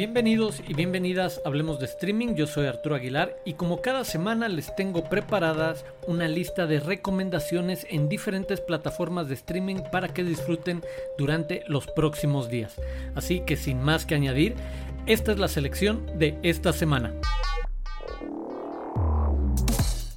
Bienvenidos y bienvenidas a Hablemos de Streaming, yo soy Arturo Aguilar y como cada semana les tengo preparadas una lista de recomendaciones en diferentes plataformas de streaming para que disfruten durante los próximos días. Así que sin más que añadir, esta es la selección de esta semana.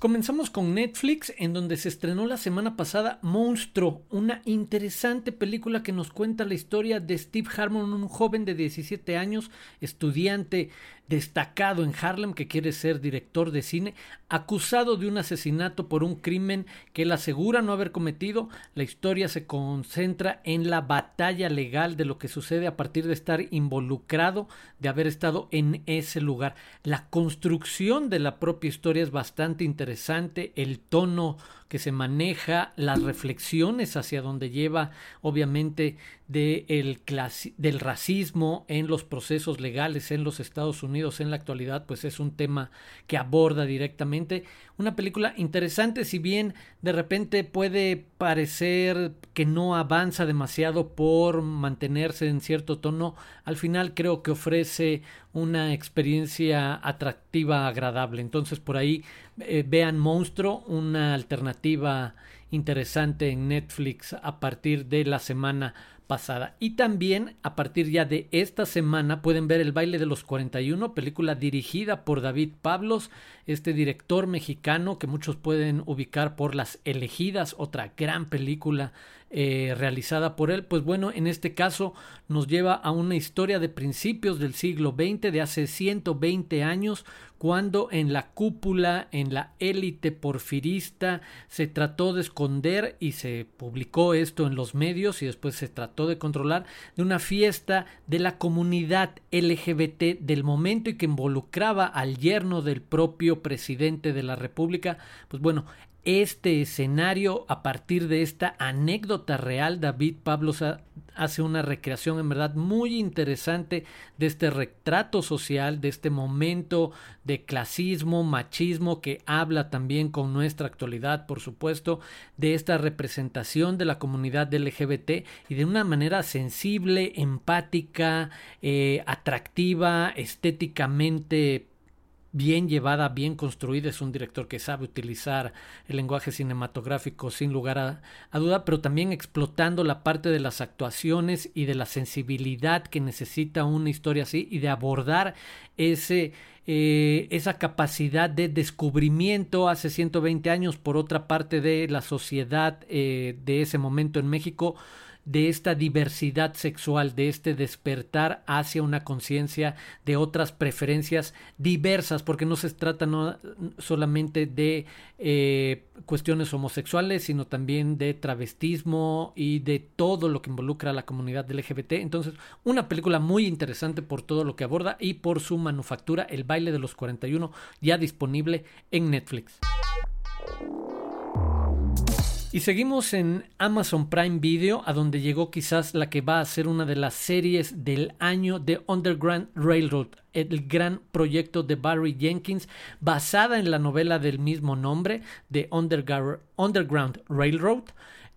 Comenzamos con Netflix, en donde se estrenó la semana pasada Monstruo, una interesante película que nos cuenta la historia de Steve Harmon, un joven de 17 años, estudiante destacado en Harlem que quiere ser director de cine, acusado de un asesinato por un crimen que él asegura no haber cometido. La historia se concentra en la batalla legal de lo que sucede a partir de estar involucrado, de haber estado en ese lugar. La construcción de la propia historia es bastante interesante, el tono que se maneja, las reflexiones hacia donde lleva, obviamente, de el del racismo en los procesos legales en los Estados Unidos en la actualidad, pues es un tema que aborda directamente. Una película interesante, si bien de repente puede parecer que no avanza demasiado por mantenerse en cierto tono, al final creo que ofrece una experiencia atractiva, agradable. Entonces por ahí eh, vean Monstruo, una alternativa interesante en Netflix a partir de la semana Y también a partir ya de esta semana pueden ver El baile de los 41, película dirigida por David Pablos, este director mexicano que muchos pueden ubicar por Las elegidas, otra gran película eh, realizada por él, pues bueno, en este caso nos lleva a una historia de principios del siglo XX, de hace 120 años, cuando en la cúpula, en la élite porfirista, se trató de esconder y se publicó esto en los medios y después se trató de controlar de una fiesta de la comunidad LGBT del momento y que involucraba al yerno del propio presidente de la República, pues bueno, este escenario a partir de esta anécdota real. David Pablo hace una recreación en verdad muy interesante de este retrato social, de este momento de clasismo, machismo que habla también con nuestra actualidad, por supuesto, de esta representación de la comunidad LGBT y de una manera sensible, empática, eh, atractiva, estéticamente bien llevada, bien construida, es un director que sabe utilizar el lenguaje cinematográfico sin lugar a, duda, pero también explotando la parte de las actuaciones y de la sensibilidad que necesita una historia así y de abordar ese, eh, esa capacidad de descubrimiento hace 120 años por otra parte de la sociedad eh, de ese momento en México de esta diversidad sexual, de este despertar hacia una conciencia de otras preferencias diversas, porque no se trata no solamente de eh, cuestiones homosexuales, sino también de travestismo y de todo lo que involucra a la comunidad LGBT. Entonces, una película muy interesante por todo lo que aborda y por su manufactura, El baile de los 41, ya disponible en Netflix. Y seguimos en Amazon Prime Video, a donde llegó quizás la que va a ser una de las series del año de Underground Railroad, el gran proyecto de Barry Jenkins, basada en la novela del mismo nombre de Underground Railroad.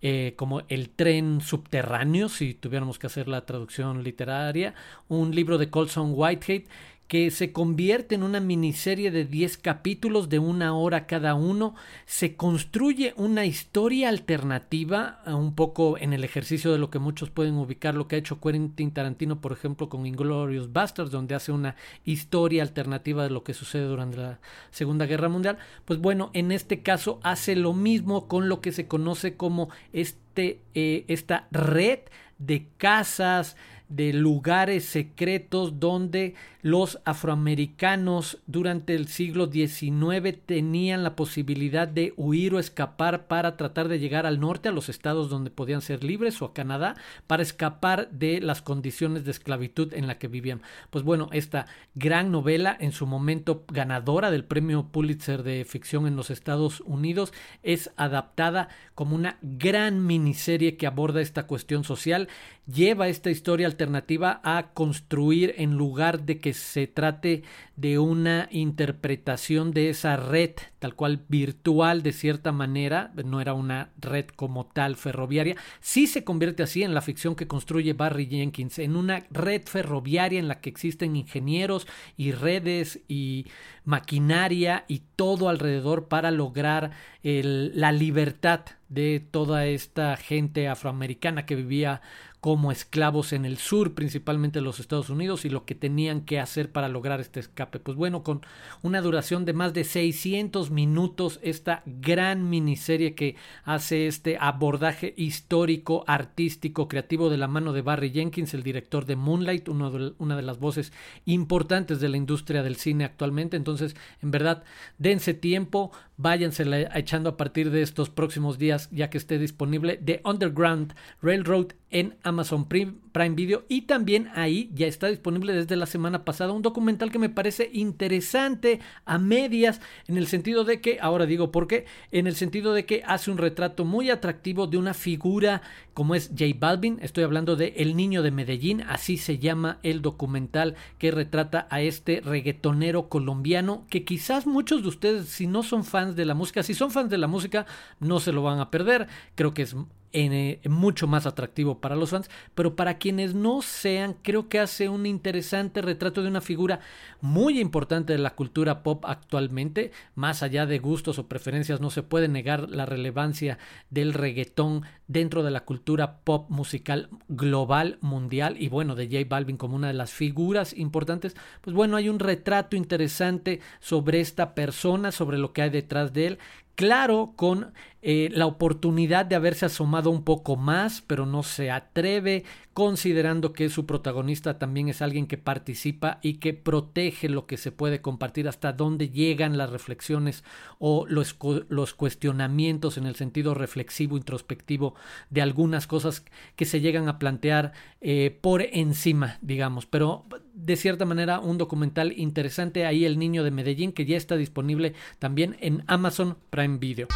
Eh, como El tren subterráneo, si tuviéramos que hacer la traducción literaria, un libro de Colson Whitehead que se convierte en una miniserie de 10 capítulos de una hora cada uno, se construye una historia alternativa, un poco en el ejercicio de lo que muchos pueden ubicar, lo que ha hecho Quentin Tarantino, por ejemplo, con Inglorious Bastards, donde hace una historia alternativa de lo que sucede durante la Segunda Guerra Mundial. Pues bueno, en este caso hace lo mismo con lo que se conoce como este, eh, esta red de casas, de lugares secretos donde los afroamericanos durante el siglo XIX tenían la posibilidad de huir o escapar para tratar de llegar al norte, a los estados donde podían ser libres o a Canadá, para escapar de las condiciones de esclavitud en la que vivían. Pues bueno, esta gran novela, en su momento ganadora del premio Pulitzer de ficción en los Estados Unidos, es adaptada como una gran miniserie que aborda esta cuestión social, lleva esta historia alternativa a construir en lugar de que se trate de una interpretación de esa red tal cual virtual de cierta manera, no era una red como tal ferroviaria, sí se convierte así en la ficción que construye Barry Jenkins, en una red ferroviaria en la que existen ingenieros y redes y maquinaria y todo alrededor para lograr la libertad de toda esta gente afroamericana que vivía como esclavos en el sur, principalmente los Estados Unidos, y lo que tenían que hacer para lograr este escape. Pues bueno, con una duración de más de 600 minutos, esta gran miniserie que hace este abordaje histórico, artístico, creativo de la mano de Barry Jenkins, el director de Moonlight, una de las voces importantes de la industria del cine actualmente. Entonces, en verdad, dense tiempo, váyanse echando a partir de estos próximos días, ya que esté disponible The Underground Railroad en Amazon Prime, Video. Y también ahí ya está disponible desde la semana pasada un documental que me parece interesante a medias en el sentido de que, ahora digo por qué, en el sentido de que hace un retrato muy atractivo de una figura como es J Balvin, estoy hablando de El Niño de Medellín, así se llama el documental que retrata a este reggaetonero colombiano que quizás muchos de ustedes si no son fans de la música, si son fans de la música no se lo van a perder, creo que es eh, mucho más atractivo para los fans, pero para quienes no sean, creo que hace un interesante retrato de una figura muy importante de la cultura pop actualmente, más allá de gustos o preferencias, no se puede negar la relevancia del reggaetón dentro de la cultura pop musical global, mundial, y bueno, de J Balvin como una de las figuras importantes, pues bueno, hay un retrato interesante sobre esta persona, sobre lo que hay detrás de él, claro, con eh, la oportunidad de haberse asomado un poco más, pero no se atreve, considerando que su protagonista también es alguien que participa y que protege lo que se puede compartir, hasta dónde llegan las reflexiones o los, los cuestionamientos en el sentido reflexivo, introspectivo de algunas cosas que se llegan a plantear eh, por encima, digamos. Pero de cierta manera un documental interesante ahí El Niño de Medellín que ya está disponible también en Amazon Prime Video.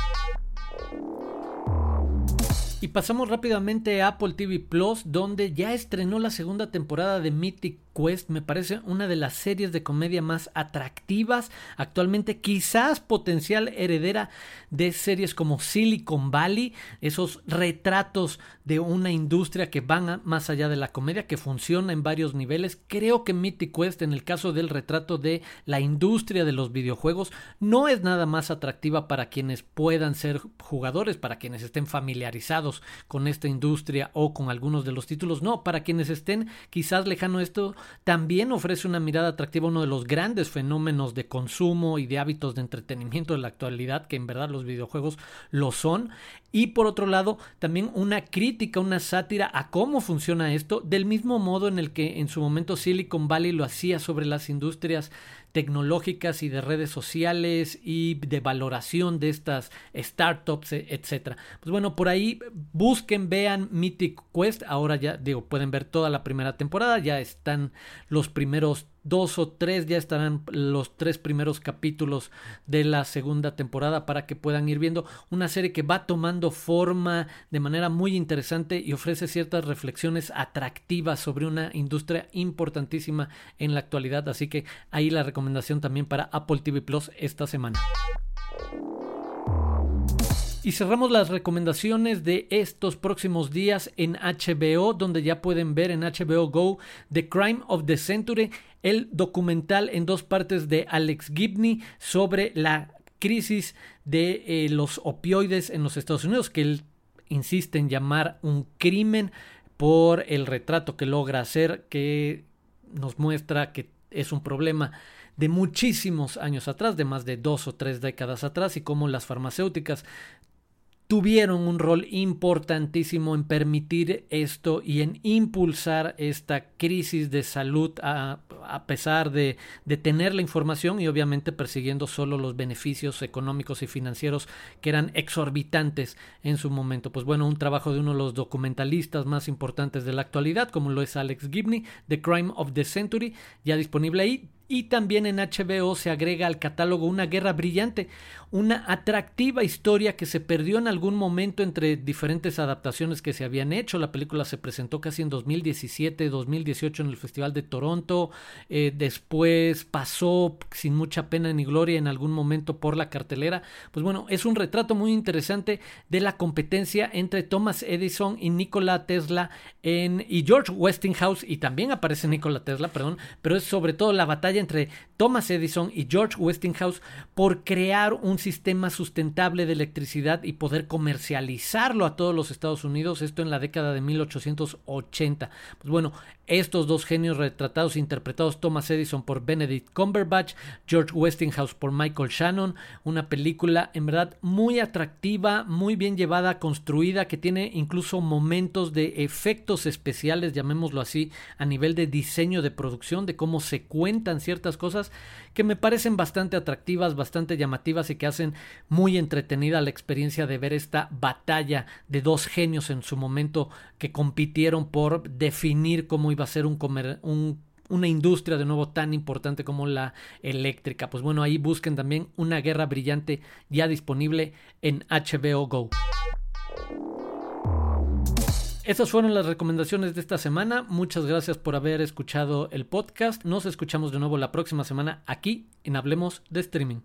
Y pasamos rápidamente a Apple TV Plus, donde ya estrenó la segunda temporada de Mythic Quest me parece una de las series de comedia más atractivas actualmente, quizás potencial heredera de series como Silicon Valley, esos retratos de una industria que van más allá de la comedia, que funciona en varios niveles. Creo que Mythic Quest, en el caso del retrato de la industria de los videojuegos, no es nada más atractiva para quienes puedan ser jugadores, para quienes estén familiarizados con esta industria o con algunos de los títulos, no, para quienes estén quizás lejano esto también ofrece una mirada atractiva a uno de los grandes fenómenos de consumo y de hábitos de entretenimiento de la actualidad, que en verdad los videojuegos lo son. Y por otro lado, también una crítica, una sátira a cómo funciona esto, del mismo modo en el que en su momento Silicon Valley lo hacía sobre las industrias tecnológicas y de redes sociales y de valoración de estas startups, e, etcétera. Pues bueno, por ahí busquen, vean Mythic Quest. Ahora ya digo, pueden ver toda la primera temporada, ya están los primeros dos o tres ya estarán los tres primeros capítulos de la segunda temporada para que puedan ir viendo una serie que va tomando forma de manera muy interesante y ofrece ciertas reflexiones atractivas sobre una industria importantísima en la actualidad así que ahí la recomendación también para Apple TV Plus esta semana. Y cerramos las recomendaciones de estos próximos días en HBO, donde ya pueden ver en HBO Go The Crime of the Century, el documental en dos partes de Alex Gibney sobre la crisis de eh, los opioides en los Estados Unidos, que él insiste en llamar un crimen por el retrato que logra hacer, que nos muestra que es un problema de muchísimos años atrás, de más de dos o tres décadas atrás, y cómo las farmacéuticas tuvieron un rol importantísimo en permitir esto y en impulsar esta crisis de salud a, pesar de, de, tener la información y obviamente persiguiendo solo los beneficios económicos y financieros que eran exorbitantes en su momento. Pues bueno, un trabajo de uno de los documentalistas más importantes de la actualidad, como lo es Alex Gibney, The Crime of the Century, ya disponible ahí y también en HBO se agrega al catálogo Una Guerra Brillante, una atractiva historia que se perdió en algún momento entre diferentes adaptaciones que se habían hecho. La película se presentó casi en 2017, 2018 en el Festival de Toronto, eh, después pasó sin mucha pena ni gloria en algún momento por la cartelera. Pues bueno, es un retrato muy interesante de la competencia entre Thomas Edison y Nikola Tesla en, y George Westinghouse, y también aparece Nikola Tesla, perdón, pero es sobre todo la batalla entre Thomas Edison y George Westinghouse por crear un sistema sustentable de electricidad y poder comercializarlo a todos los Estados Unidos, esto en la década de 1880. Pues bueno, estos dos genios retratados, interpretados Thomas Edison por Benedict Cumberbatch, George Westinghouse por Michael Shannon, una película en verdad muy atractiva, muy bien llevada, construida, que tiene incluso momentos de efectos especiales, llamémoslo así, a nivel de diseño de producción, de cómo se cuentan ciertas cosas que me parecen bastante atractivas, bastante llamativas y que hacen muy entretenida la experiencia de ver esta batalla de dos genios en su momento que compitieron por definir cómo iba a ser un, un una industria de nuevo tan importante como la eléctrica. Pues bueno, ahí busquen también una guerra brillante ya disponible en HBO Go. Estas fueron las recomendaciones de esta semana. Muchas gracias por haber escuchado el podcast. Nos escuchamos de nuevo la próxima semana aquí en Hablemos de Streaming.